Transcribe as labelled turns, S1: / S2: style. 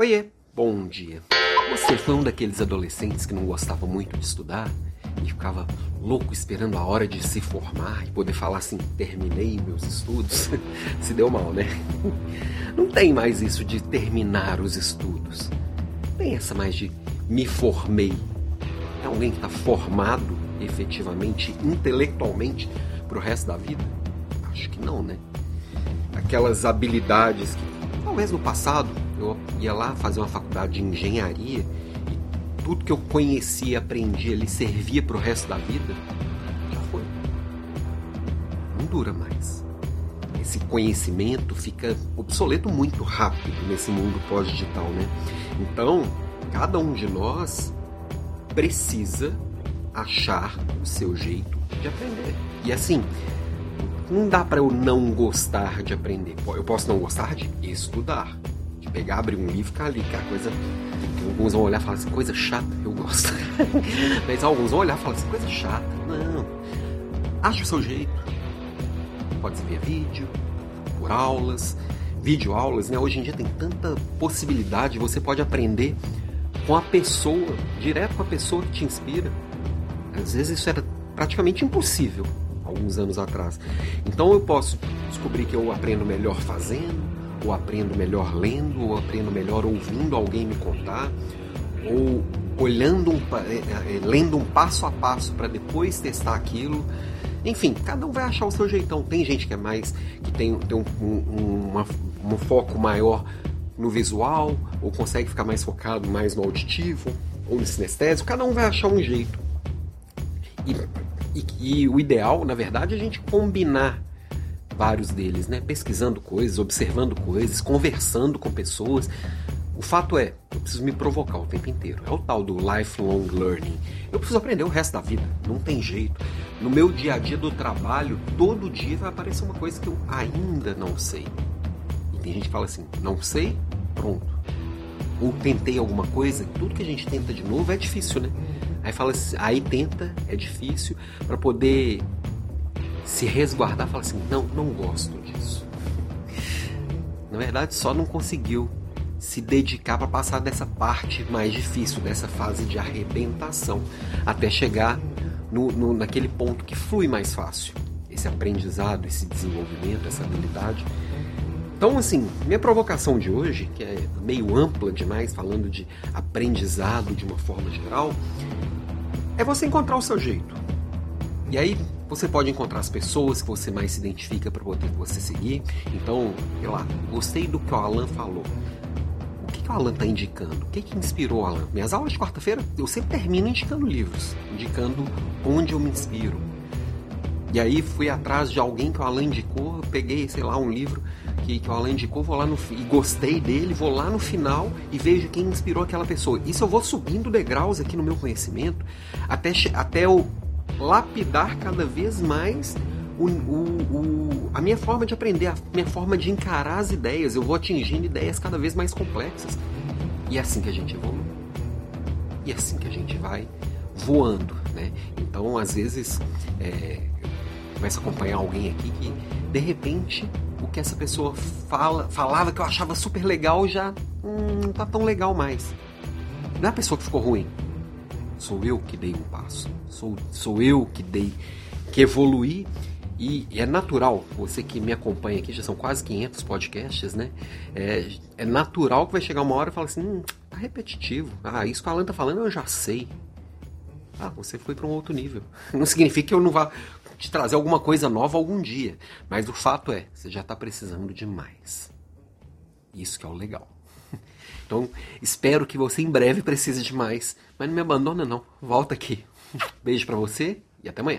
S1: Oiê, bom dia. Você foi um daqueles adolescentes que não gostava muito de estudar e ficava louco esperando a hora de se formar e poder falar assim: terminei meus estudos? se deu mal, né? Não tem mais isso de terminar os estudos. Tem essa mais de me formei. É alguém que está formado efetivamente, intelectualmente, para o resto da vida? Acho que não, né? Aquelas habilidades que talvez no passado ia lá fazer uma faculdade de engenharia e tudo que eu conhecia e aprendi ali servia para o resto da vida, já foi. Não dura mais. Esse conhecimento fica obsoleto muito rápido nesse mundo pós-digital, né? Então, cada um de nós precisa achar o seu jeito de aprender. E assim, não dá para eu não gostar de aprender. Eu posso não gostar de estudar, pegar, abrir um livro e ficar ali, que é a coisa alguns vão olhar e falar assim, coisa chata, eu gosto. Mas alguns vão olhar e falar assim, coisa chata. Não. Acha o seu jeito. Pode ser via vídeo, por aulas, vídeo aulas, né? Hoje em dia tem tanta possibilidade, você pode aprender com a pessoa, direto com a pessoa que te inspira. Às vezes isso era praticamente impossível alguns anos atrás. Então eu posso descobrir que eu aprendo melhor fazendo, ou aprendo melhor lendo, ou aprendo melhor ouvindo alguém me contar, ou olhando um, é, é, lendo um passo a passo para depois testar aquilo. Enfim, cada um vai achar o seu jeitão. Tem gente que é mais que tem, tem um, um, uma, um foco maior no visual, ou consegue ficar mais focado mais no auditivo, ou no sinestésico. Cada um vai achar um jeito. E, e, e o ideal, na verdade, é a gente combinar vários deles, né? Pesquisando coisas, observando coisas, conversando com pessoas. O fato é, eu preciso me provocar o tempo inteiro. É o tal do lifelong learning. Eu preciso aprender o resto da vida, não tem jeito. No meu dia a dia do trabalho, todo dia vai aparecer uma coisa que eu ainda não sei. E tem gente que fala assim: não sei, pronto. Ou tentei alguma coisa, tudo que a gente tenta de novo é difícil, né? Aí fala assim, aí tenta, é difícil, para poder se resguardar, fala assim, não, não gosto disso. Na verdade, só não conseguiu se dedicar para passar dessa parte mais difícil, dessa fase de arrebentação, até chegar no, no, naquele ponto que flui mais fácil. Esse aprendizado, esse desenvolvimento, essa habilidade. Então, assim, minha provocação de hoje, que é meio ampla demais, falando de aprendizado de uma forma geral, é você encontrar o seu jeito. E aí você pode encontrar as pessoas que você mais se identifica para poder você seguir. Então, eu lá, gostei do que o Alan falou. O que, que o Alan está indicando? O que, que inspirou o Alan? Minhas aulas de quarta-feira, eu sempre termino indicando livros, indicando onde eu me inspiro. E aí fui atrás de alguém que o Alan indicou, peguei, sei lá, um livro que, que o Alan indicou, vou lá no e gostei dele, vou lá no final e vejo quem inspirou aquela pessoa. Isso eu vou subindo degraus aqui no meu conhecimento até, até eu lapidar cada vez mais o, o, o, a minha forma de aprender, a minha forma de encarar as ideias. Eu vou atingindo ideias cada vez mais complexas. E é assim que a gente evolui. E é assim que a gente vai voando, né? Então, às vezes, é, eu começo a acompanhar alguém aqui que, de repente, o que essa pessoa fala, falava que eu achava super legal já hum, não tá tão legal mais. Não é a pessoa que ficou ruim. Sou eu que dei um passo. Sou, sou eu que dei, que evoluí. E é natural, você que me acompanha aqui, já são quase 500 podcasts, né? É, é natural que vai chegar uma hora e falar assim: hum, tá repetitivo. Ah, isso que a Alan tá falando eu já sei. Ah, você foi para um outro nível. Não significa que eu não vá te trazer alguma coisa nova algum dia. Mas o fato é, você já está precisando de mais. Isso que é o legal. Então, espero que você em breve precise de mais. Mas não me abandona não. Volta aqui. Beijo para você e até amanhã.